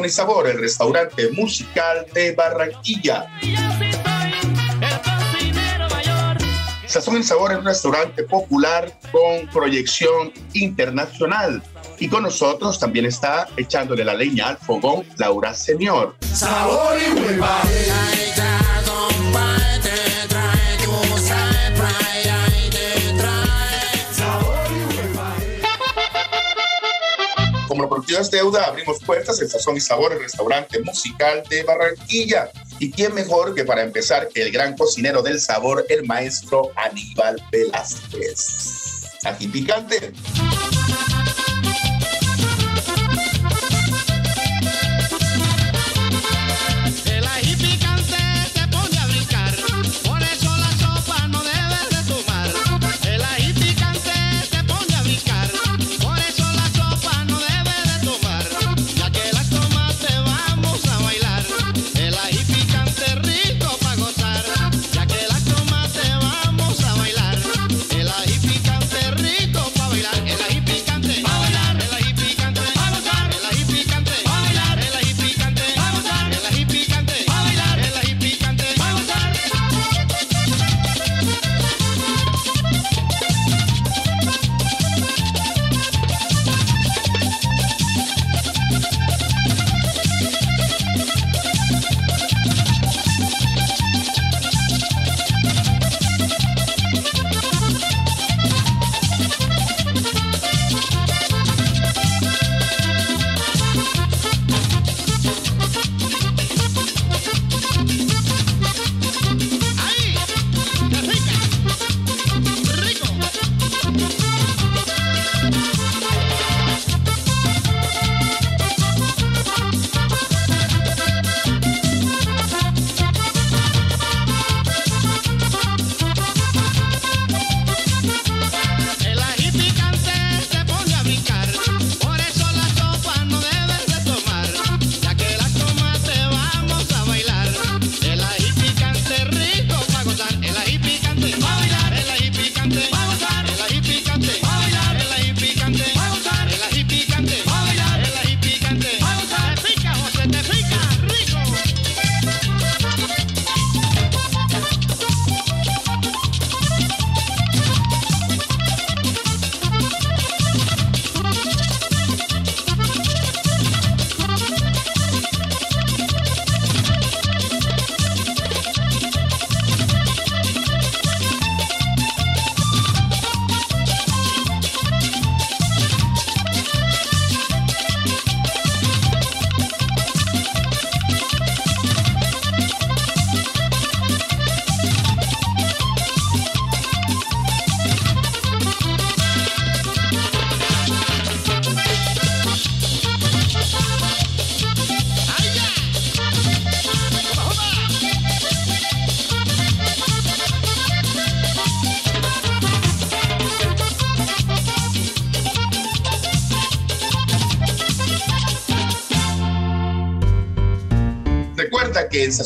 Son y Sabor, el restaurante musical de Barranquilla. Sazón y Sabor es un restaurante popular con proyección internacional. Y con nosotros también está echándole la leña al fogón Laura Señor. Sabor y es deuda, abrimos puertas en Sazón y Sabor, el restaurante musical de Barranquilla. ¿Y quién mejor que para empezar que el gran cocinero del sabor, el maestro Aníbal Velázquez? Aquí picante.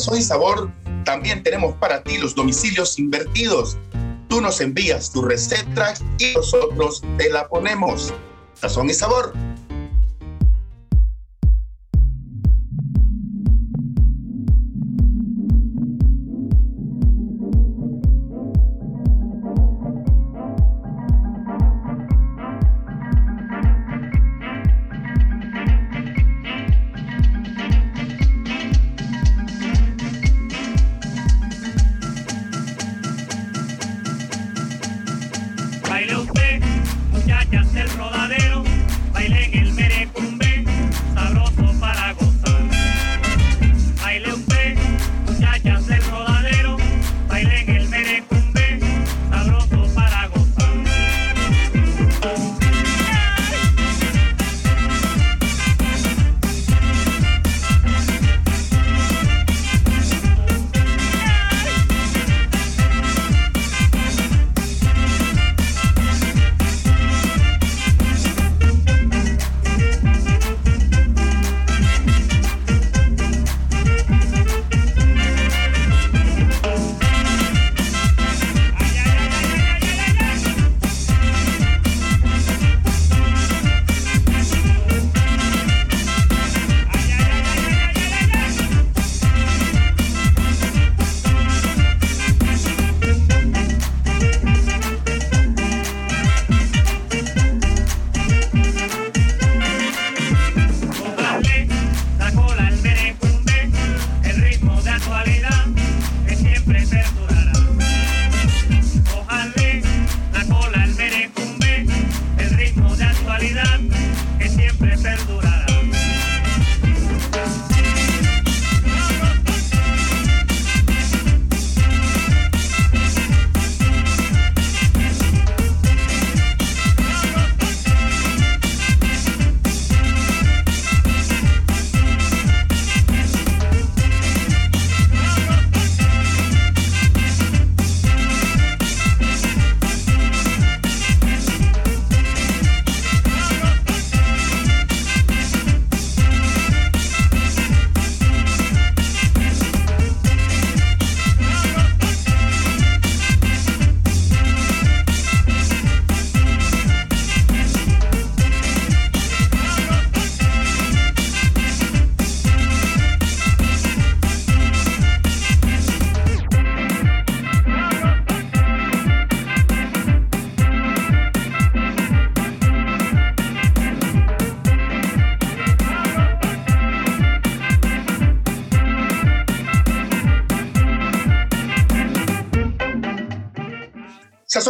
Que en Sazón y Sabor también tenemos para ti los domicilios invertidos. Tú nos envías tu receta y nosotros te la ponemos. Sazón y Sabor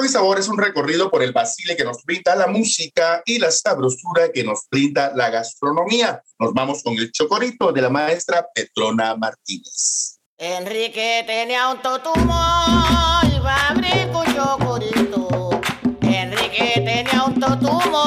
y Sabor es un recorrido por el Basile que nos brinda la música y la sabrosura que nos brinda la gastronomía. Nos vamos con el chocorito de la maestra Petrona Martínez. Enrique tenía un totumo y va a abrir un chocorito. Enrique tenía un totumo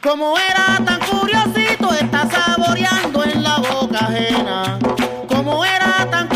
Como era tan curiosito, está saboreando en la boca ajena. Como era tan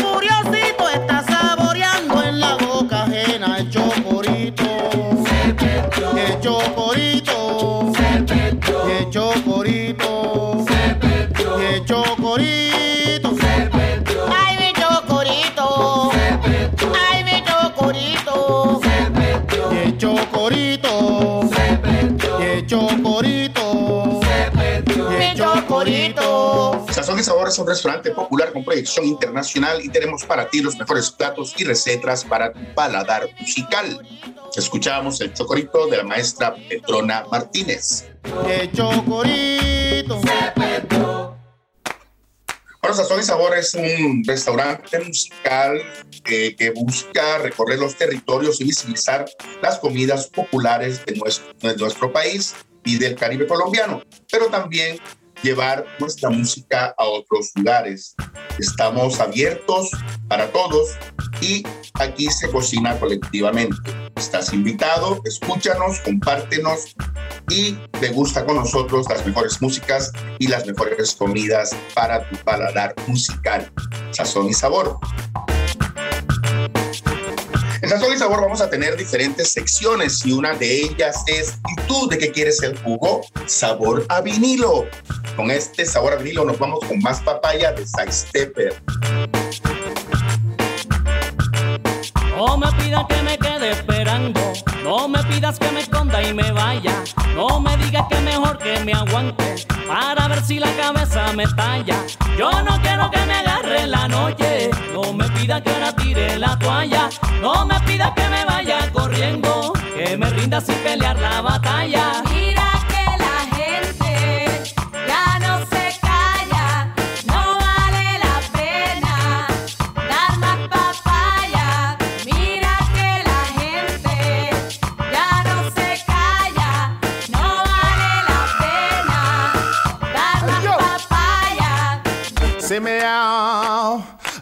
favoritos. Sazón y Sabor es un restaurante popular con proyección internacional y tenemos para ti los mejores platos y recetas para tu paladar musical. Escuchamos el chocorito de la maestra Petrona Martínez. El chocorito se. Bueno, Sazón y Sabor es un restaurante musical eh, que busca recorrer los territorios y visibilizar las comidas populares de nuestro, de nuestro país y del Caribe colombiano, pero también llevar nuestra música a otros lugares. Estamos abiertos para todos y aquí se cocina colectivamente. Estás invitado, escúchanos, compártenos y degusta con nosotros las mejores músicas y las mejores comidas para tu paladar musical. Sazón y sabor. Vamos a tener diferentes secciones y una de ellas es ¿y tú de qué quieres el jugo? Sabor a vinilo. Con este sabor a vinilo nos vamos con más papaya de Side Stepper. No me pidas que me quede esperando, no me pidas que me esconda y me vaya, no me digas que mejor que me aguante para ver si la cabeza me talla. Yo no quiero que me agarre la noche, no me pidas que ahora tire la toalla, no me pidas que me vaya corriendo, que me rinda sin pelear la batalla.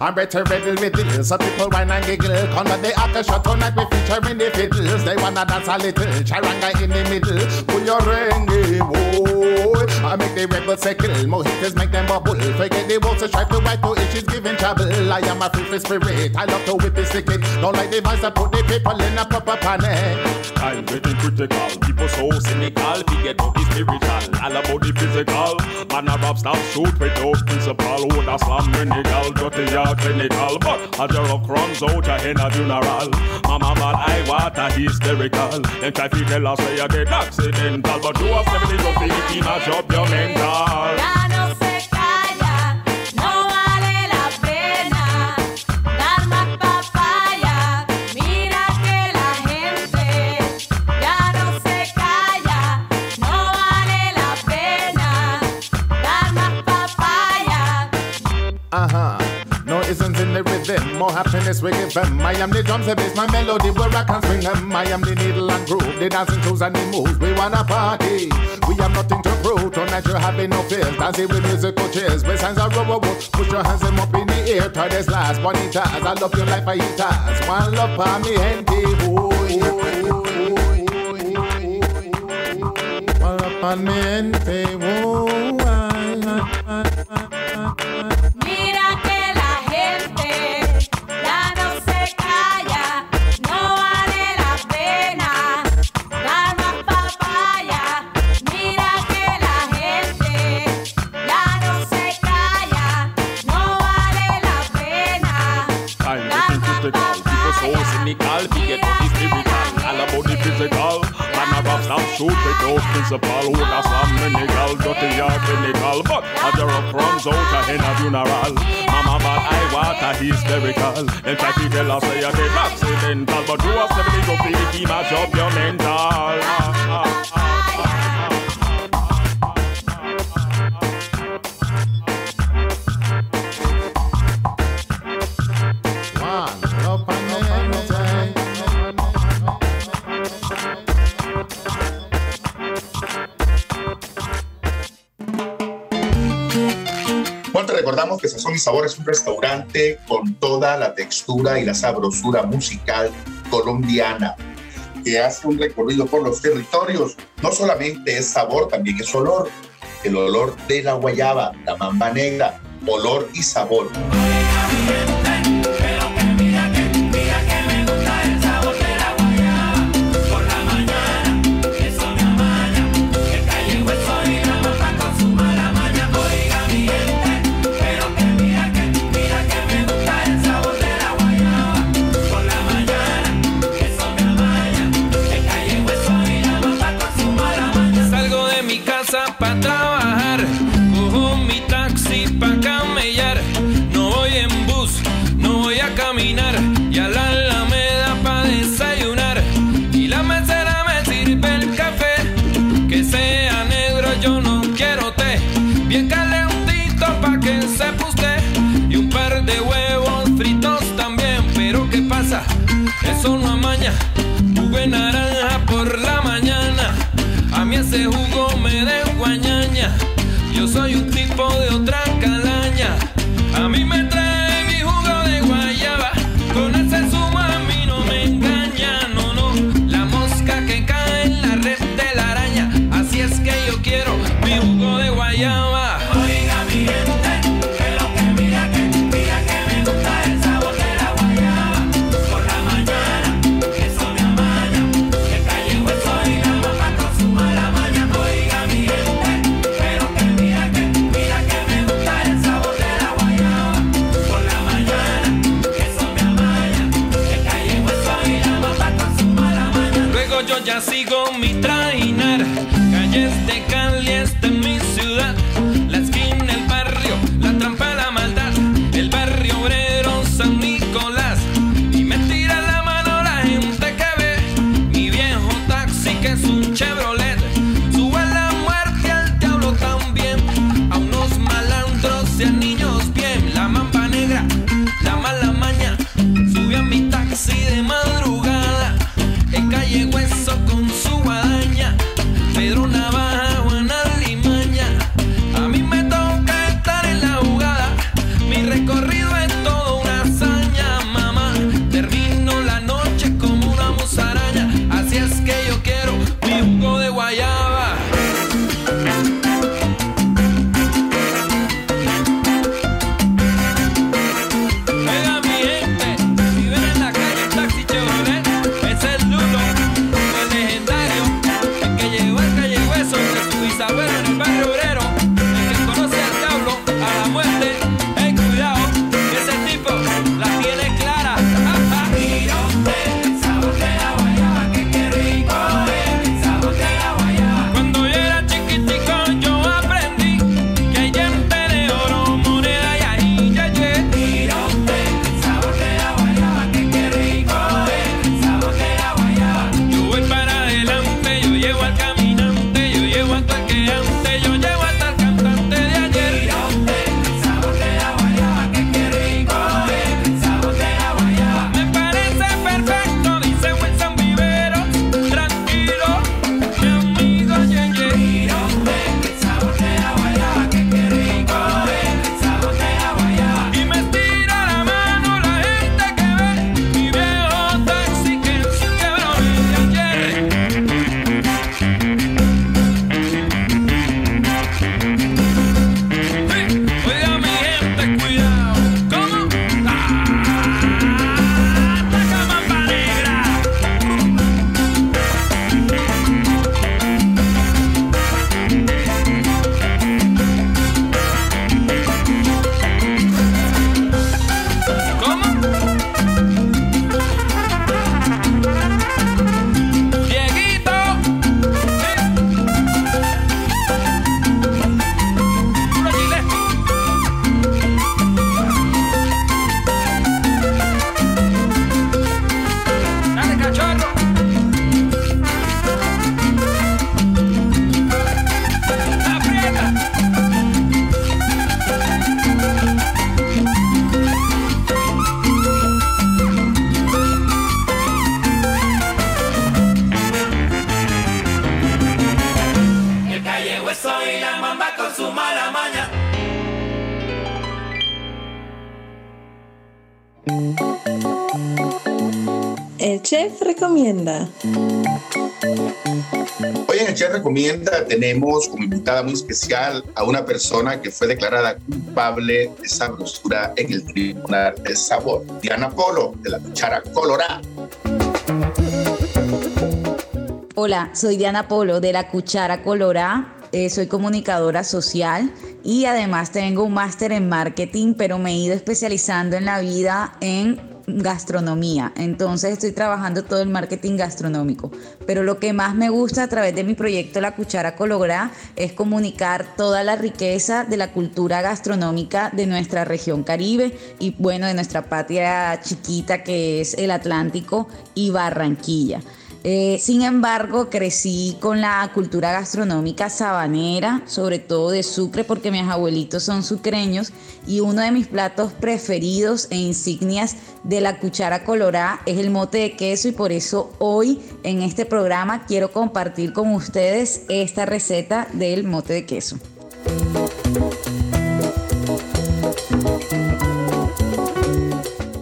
I'm better riddle riddle. Some people whine and giggle. Come on, they to shut tonight. We featuring the fiddles. They wanna dance a little. Charanga in the middle. Pull your rengi, eh, boy. I make the rebels settle. Mojitos make them bubble. Forget the walls to stripe the white to issues giving trouble. I am a free spirit. I love to whip the stick Don't like the vice. I put the people in a proper panic. I'm getting critical. People so cynical. Forget about the spiritual. I all about the physical. Man, a rap stop shoot without principle. Who da slam medical. Dirty out in it all. But a jar of crumbs out in a funeral. Mama man, I water hysterical. Then try to tell us say you get accidental. But you are 70 to 15, I drop your mental. Happiness we give them. I am the drums, the bass, my melody where I can swing them. I am the needle and groove, the dancing shoes and the moves. We wanna party, we have nothing to prove. Tonight you're having no fears, dancing with musical chairs. With signs of rubber wood, put your hands up in the air. Try this last, bonitas, I love your life, I eat us. One love for me, gente. One love for me. Oh, Shoot shooting those principal who that's a minigal, dirty or clinical. But as the rough runs out in a funeral, Mama bad eye water hysterical. Then try to tell us say you did accidental, but you are simply go feel him a job, your mental. Ah, ah, ah, ah. Sazón y Sabor es un restaurante con toda la textura y la sabrosura musical colombiana que hace un recorrido por los territorios. No solamente es sabor, también es olor. El olor de la guayaba, la mamba negra, olor y sabor. enmienda tenemos como invitada muy especial a una persona que fue declarada culpable de esa brosura en el Tribunal del Sabor, Diana Polo, de la Cuchara Colorada. Hola, soy Diana Polo de la Cuchara Colorada. Eh, soy comunicadora social y además tengo un máster en marketing, pero me he ido especializando en la vida en gastronomía. Entonces estoy trabajando todo el marketing gastronómico. Pero lo que más me gusta a través de mi proyecto La Cuchara Colorá es comunicar toda la riqueza de la cultura gastronómica de nuestra región caribe y bueno, de nuestra patria chiquita que es el Atlántico y Barranquilla. Eh, sin embargo, crecí con la cultura gastronómica sabanera, sobre todo de Sucre, porque mis abuelitos son sucreños y uno de mis platos preferidos e insignias de la cuchara colorada es el mote de queso y por eso hoy en este programa quiero compartir con ustedes esta receta del mote de queso.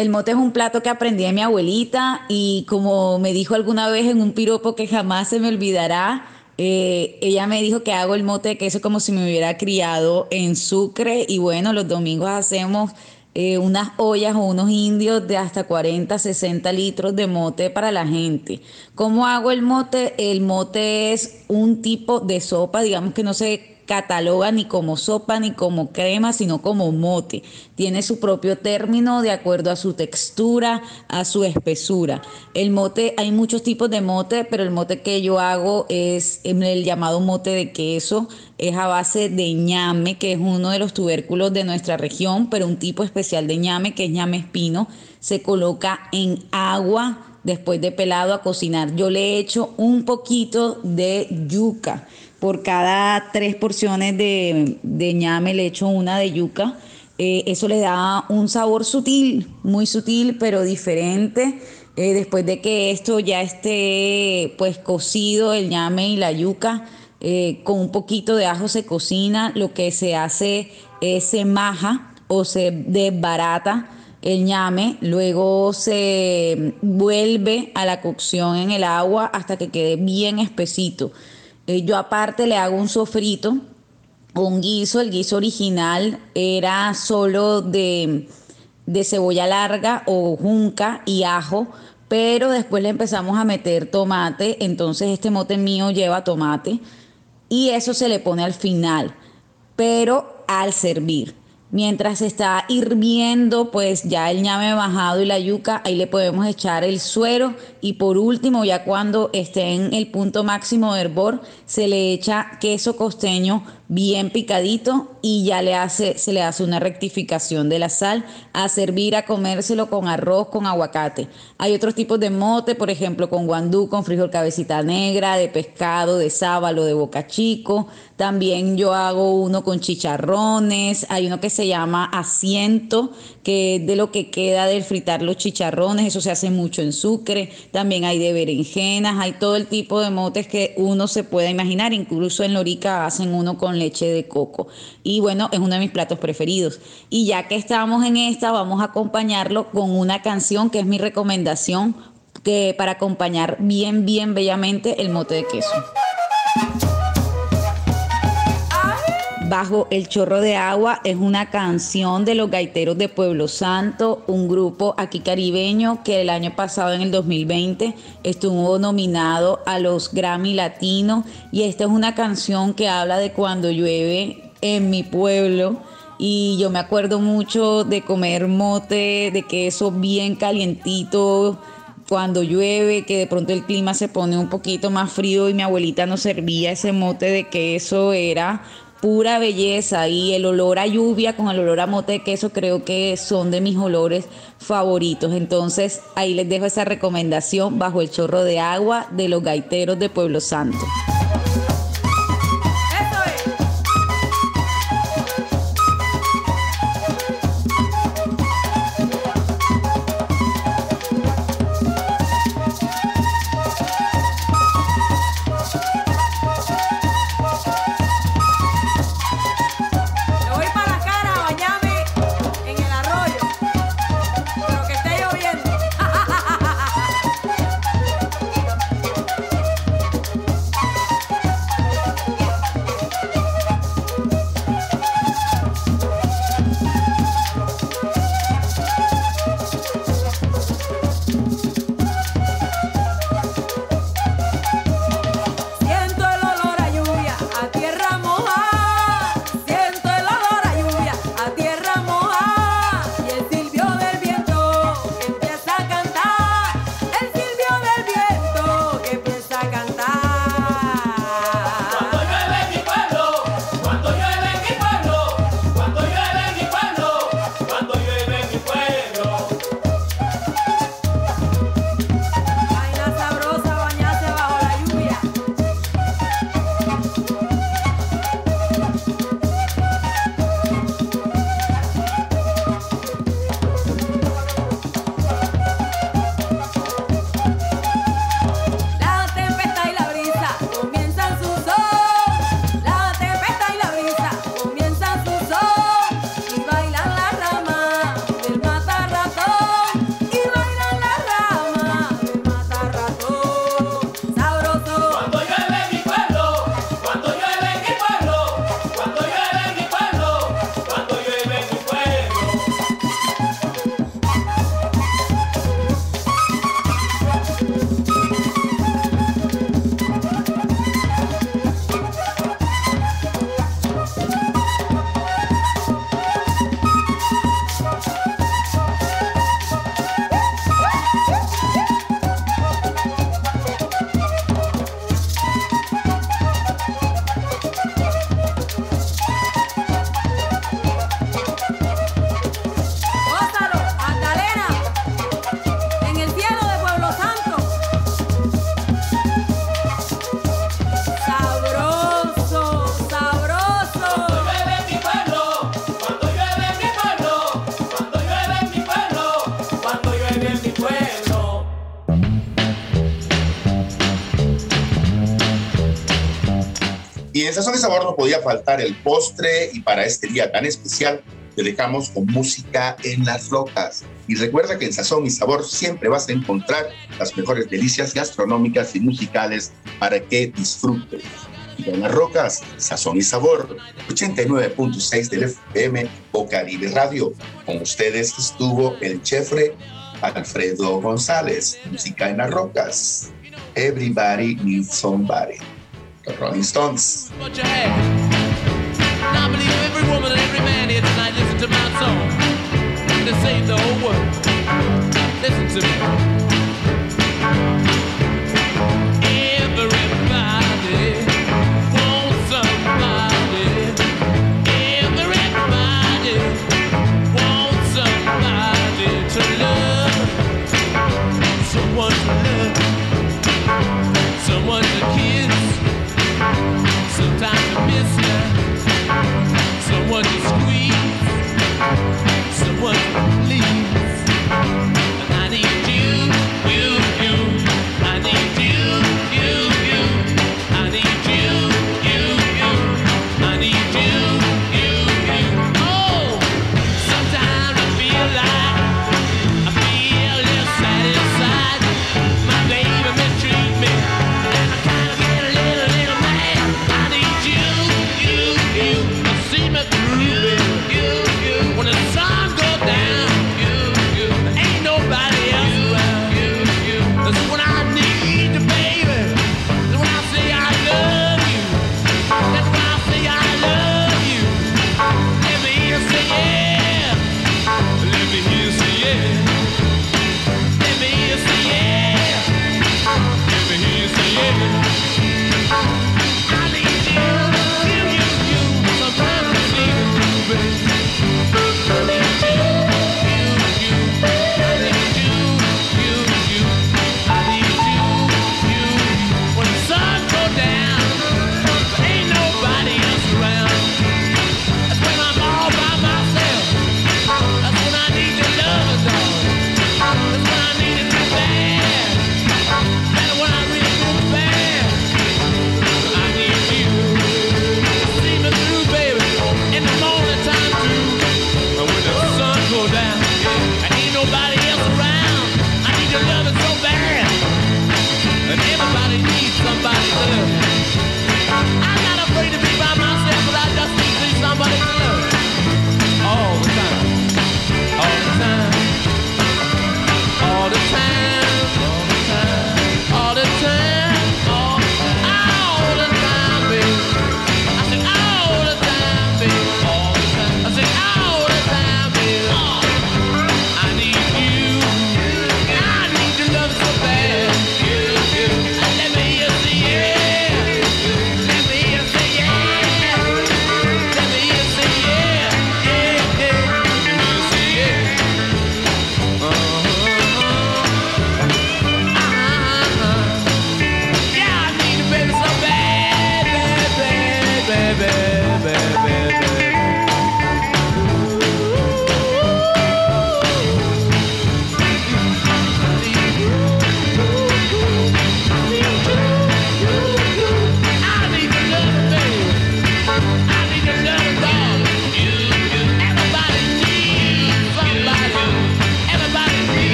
El mote es un plato que aprendí de mi abuelita y como me dijo alguna vez en un piropo que jamás se me olvidará, eh, ella me dijo que hago el mote de queso como si me hubiera criado en Sucre y bueno, los domingos hacemos eh, unas ollas o unos indios de hasta 40, 60 litros de mote para la gente. ¿Cómo hago el mote? El mote es un tipo de sopa, digamos que no se cataloga ni como sopa ni como crema, sino como mote. Tiene su propio término de acuerdo a su textura, a su espesura. El mote, hay muchos tipos de mote, pero el mote que yo hago es el llamado mote de queso. Es a base de ñame, que es uno de los tubérculos de nuestra región, pero un tipo especial de ñame, que es ñame espino. Se coloca en agua después de pelado a cocinar. Yo le he hecho un poquito de yuca por cada tres porciones de, ñame le echo una de yuca. Eh, eso le da un sabor sutil, muy sutil, pero diferente. Eh, después de que esto ya esté pues cocido, el ñame y la yuca, eh, con un poquito de ajo se cocina. Lo que se hace es se maja o se desbarata el ñame, luego se vuelve a la cocción en el agua hasta que quede bien espesito. Eh, yo aparte le hago un sofrito, un guiso, el guiso original era solo de, de cebolla larga o junca y ajo, pero después le empezamos a meter tomate, entonces este mote mío lleva tomate y eso se le pone al final, pero al servir. Mientras está hirviendo, pues ya el ñame bajado y la yuca, ahí le podemos echar el suero. Y por último, ya cuando esté en el punto máximo de hervor, se le echa queso costeño bien picadito y ya le hace, se le hace una rectificación de la sal a servir a comérselo con arroz, con aguacate. Hay otros tipos de mote, por ejemplo, con guandú, con frijol cabecita negra, de pescado, de sábalo, de boca chico. También yo hago uno con chicharrones. Hay uno que se llama asiento, que es de lo que queda del fritar los chicharrones. Eso se hace mucho en Sucre. También hay de berenjenas. Hay todo el tipo de motes que uno se pueda imaginar. Incluso en Lorica hacen uno con leche de coco. Y bueno, es uno de mis platos preferidos. Y ya que estamos en esta, vamos a acompañarlo con una canción que es mi recomendación que para acompañar bien, bien bellamente el mote de queso. Bajo el chorro de agua es una canción de los gaiteros de Pueblo Santo, un grupo aquí caribeño que el año pasado, en el 2020, estuvo nominado a los Grammy Latinos y esta es una canción que habla de cuando llueve en mi pueblo. Y yo me acuerdo mucho de comer mote, de queso bien calientito cuando llueve, que de pronto el clima se pone un poquito más frío y mi abuelita nos servía ese mote de queso, era pura belleza y el olor a lluvia con el olor a mote de queso creo que son de mis olores favoritos. Entonces ahí les dejo esa recomendación bajo el chorro de agua de los gaiteros de Pueblo Santo. Y en Sazón y Sabor no podía faltar el postre y para este día tan especial te dejamos con música en las rocas. Y recuerda que en Sazón y Sabor siempre vas a encontrar las mejores delicias gastronómicas y musicales para que disfrutes. En las rocas, Sazón y Sabor, 89.6 del FM o Caribe Radio. Con ustedes estuvo el chefre Alfredo González. Música en las rocas. Everybody needs somebody. the Rolling stunts. I believe every woman and every man here tonight listen to my song. Save the whole world. Listen to me.